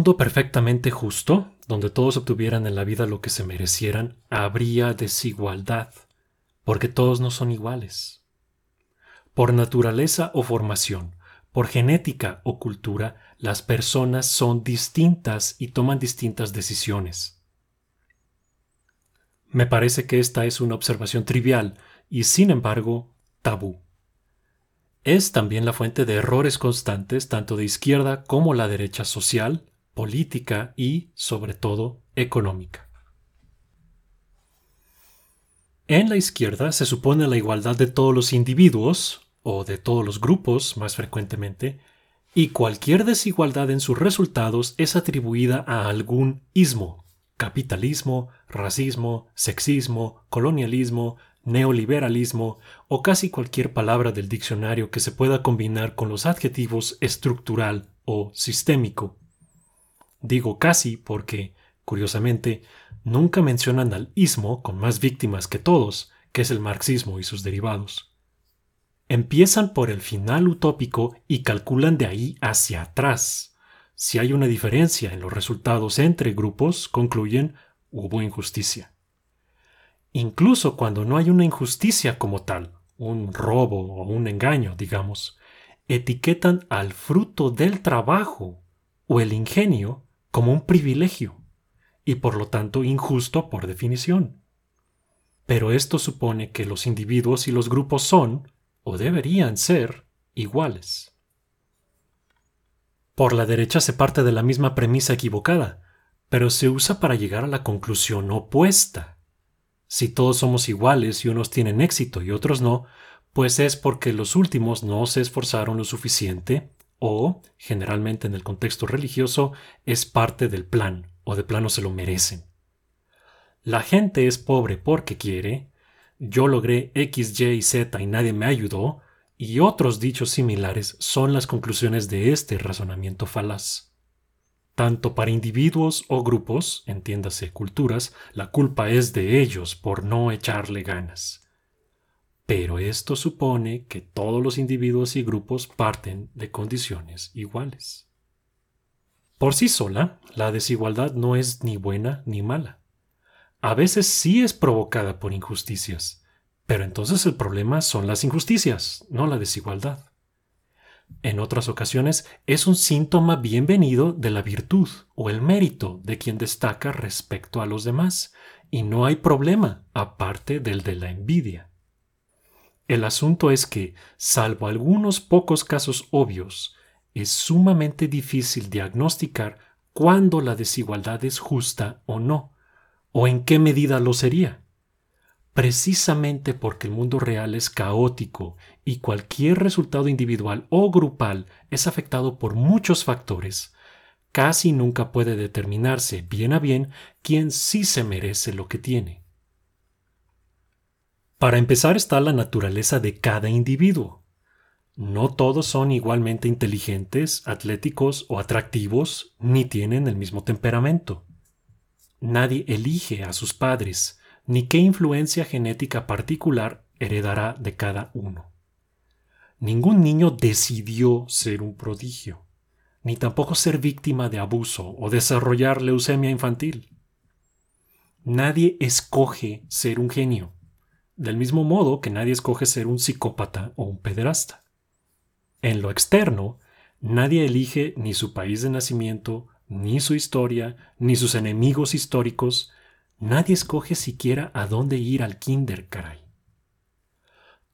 Mundo perfectamente justo, donde todos obtuvieran en la vida lo que se merecieran, habría desigualdad, porque todos no son iguales. Por naturaleza o formación, por genética o cultura, las personas son distintas y toman distintas decisiones. Me parece que esta es una observación trivial y, sin embargo, tabú. Es también la fuente de errores constantes tanto de izquierda como la derecha social, política y, sobre todo, económica. En la izquierda se supone la igualdad de todos los individuos, o de todos los grupos más frecuentemente, y cualquier desigualdad en sus resultados es atribuida a algún ismo, capitalismo, racismo, sexismo, colonialismo, neoliberalismo o casi cualquier palabra del diccionario que se pueda combinar con los adjetivos estructural o sistémico. Digo casi porque, curiosamente, nunca mencionan al ismo con más víctimas que todos, que es el marxismo y sus derivados. Empiezan por el final utópico y calculan de ahí hacia atrás. Si hay una diferencia en los resultados entre grupos, concluyen hubo injusticia. Incluso cuando no hay una injusticia como tal, un robo o un engaño, digamos, etiquetan al fruto del trabajo o el ingenio como un privilegio y por lo tanto injusto por definición. Pero esto supone que los individuos y los grupos son, o deberían ser, iguales. Por la derecha se parte de la misma premisa equivocada, pero se usa para llegar a la conclusión opuesta. Si todos somos iguales y unos tienen éxito y otros no, pues es porque los últimos no se esforzaron lo suficiente o, generalmente en el contexto religioso, es parte del plan o de plano se lo merecen. La gente es pobre porque quiere, yo logré X, Y y Z y nadie me ayudó, y otros dichos similares son las conclusiones de este razonamiento falaz. Tanto para individuos o grupos, entiéndase culturas, la culpa es de ellos por no echarle ganas. Pero esto supone que todos los individuos y grupos parten de condiciones iguales. Por sí sola, la desigualdad no es ni buena ni mala. A veces sí es provocada por injusticias, pero entonces el problema son las injusticias, no la desigualdad. En otras ocasiones es un síntoma bienvenido de la virtud o el mérito de quien destaca respecto a los demás, y no hay problema aparte del de la envidia. El asunto es que, salvo algunos pocos casos obvios, es sumamente difícil diagnosticar cuándo la desigualdad es justa o no, o en qué medida lo sería precisamente porque el mundo real es caótico y cualquier resultado individual o grupal es afectado por muchos factores, casi nunca puede determinarse bien a bien quién sí se merece lo que tiene. Para empezar está la naturaleza de cada individuo. No todos son igualmente inteligentes, atléticos o atractivos, ni tienen el mismo temperamento. Nadie elige a sus padres, ni qué influencia genética particular heredará de cada uno. Ningún niño decidió ser un prodigio, ni tampoco ser víctima de abuso o desarrollar leucemia infantil. Nadie escoge ser un genio, del mismo modo que nadie escoge ser un psicópata o un pederasta. En lo externo, nadie elige ni su país de nacimiento, ni su historia, ni sus enemigos históricos, Nadie escoge siquiera a dónde ir al kinder, caray.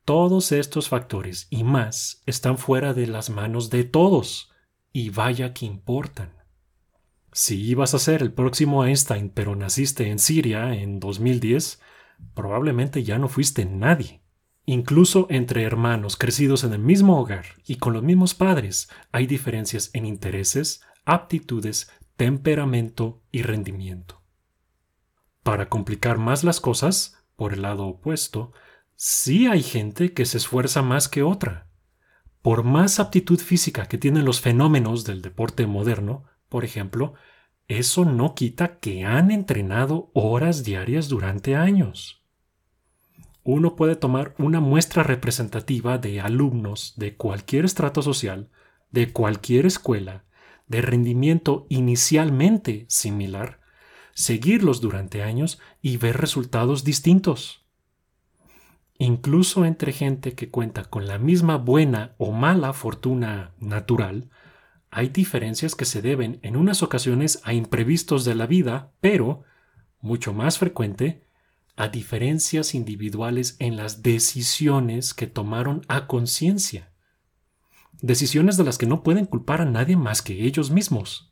Todos estos factores y más están fuera de las manos de todos, y vaya que importan. Si ibas a ser el próximo Einstein pero naciste en Siria en 2010, probablemente ya no fuiste nadie. Incluso entre hermanos crecidos en el mismo hogar y con los mismos padres hay diferencias en intereses, aptitudes, temperamento y rendimiento. Para complicar más las cosas, por el lado opuesto, sí hay gente que se esfuerza más que otra. Por más aptitud física que tienen los fenómenos del deporte moderno, por ejemplo, eso no quita que han entrenado horas diarias durante años. Uno puede tomar una muestra representativa de alumnos de cualquier estrato social, de cualquier escuela, de rendimiento inicialmente similar, seguirlos durante años y ver resultados distintos. Incluso entre gente que cuenta con la misma buena o mala fortuna natural, hay diferencias que se deben en unas ocasiones a imprevistos de la vida, pero, mucho más frecuente, a diferencias individuales en las decisiones que tomaron a conciencia. Decisiones de las que no pueden culpar a nadie más que ellos mismos.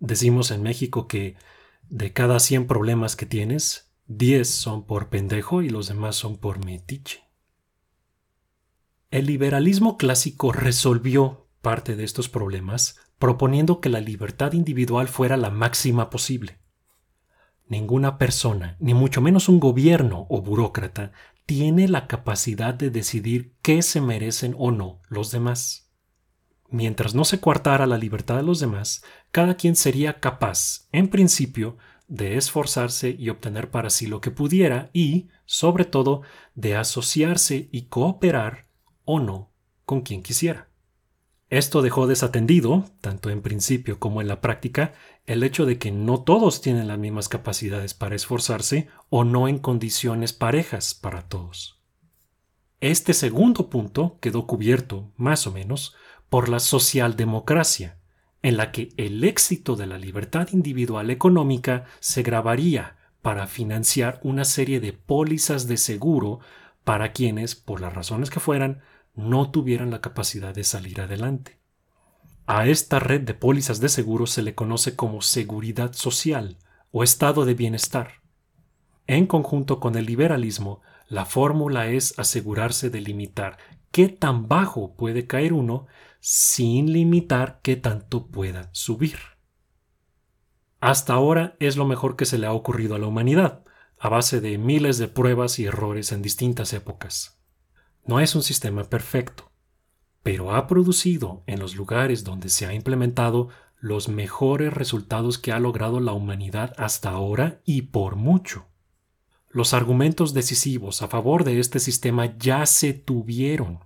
Decimos en México que de cada 100 problemas que tienes, 10 son por pendejo y los demás son por metiche. El liberalismo clásico resolvió parte de estos problemas proponiendo que la libertad individual fuera la máxima posible. Ninguna persona, ni mucho menos un gobierno o burócrata, tiene la capacidad de decidir qué se merecen o no los demás. Mientras no se coartara la libertad de los demás, cada quien sería capaz, en principio, de esforzarse y obtener para sí lo que pudiera y, sobre todo, de asociarse y cooperar o no con quien quisiera. Esto dejó desatendido, tanto en principio como en la práctica, el hecho de que no todos tienen las mismas capacidades para esforzarse o no en condiciones parejas para todos. Este segundo punto quedó cubierto, más o menos, por la socialdemocracia, en la que el éxito de la libertad individual económica se grabaría para financiar una serie de pólizas de seguro para quienes, por las razones que fueran, no tuvieran la capacidad de salir adelante. A esta red de pólizas de seguro se le conoce como seguridad social o estado de bienestar. En conjunto con el liberalismo, la fórmula es asegurarse de limitar qué tan bajo puede caer uno sin limitar qué tanto pueda subir. Hasta ahora es lo mejor que se le ha ocurrido a la humanidad, a base de miles de pruebas y errores en distintas épocas. No es un sistema perfecto, pero ha producido en los lugares donde se ha implementado los mejores resultados que ha logrado la humanidad hasta ahora y por mucho. Los argumentos decisivos a favor de este sistema ya se tuvieron,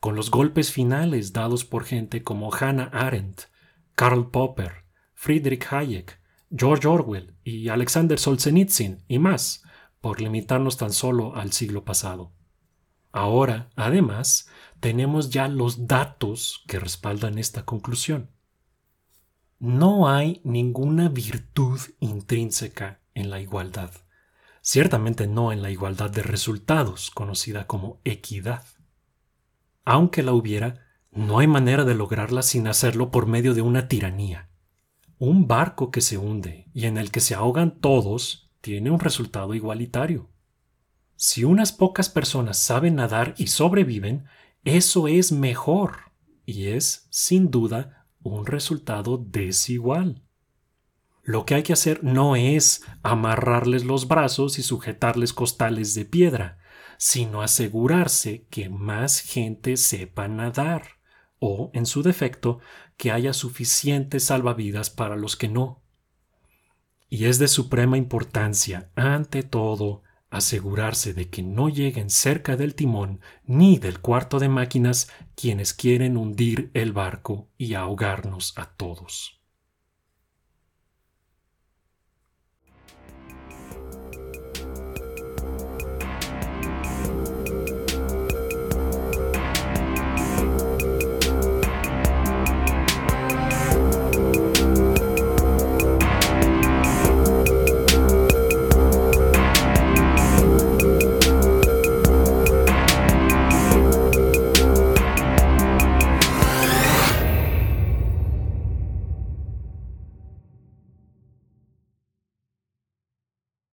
con los golpes finales dados por gente como Hannah Arendt, Karl Popper, Friedrich Hayek, George Orwell y Alexander Solzhenitsyn y más, por limitarnos tan solo al siglo pasado. Ahora, además, tenemos ya los datos que respaldan esta conclusión. No hay ninguna virtud intrínseca en la igualdad. Ciertamente no en la igualdad de resultados, conocida como equidad. Aunque la hubiera, no hay manera de lograrla sin hacerlo por medio de una tiranía. Un barco que se hunde y en el que se ahogan todos tiene un resultado igualitario. Si unas pocas personas saben nadar y sobreviven, eso es mejor y es, sin duda, un resultado desigual. Lo que hay que hacer no es amarrarles los brazos y sujetarles costales de piedra, sino asegurarse que más gente sepa nadar, o, en su defecto, que haya suficientes salvavidas para los que no. Y es de suprema importancia, ante todo, asegurarse de que no lleguen cerca del timón ni del cuarto de máquinas quienes quieren hundir el barco y ahogarnos a todos.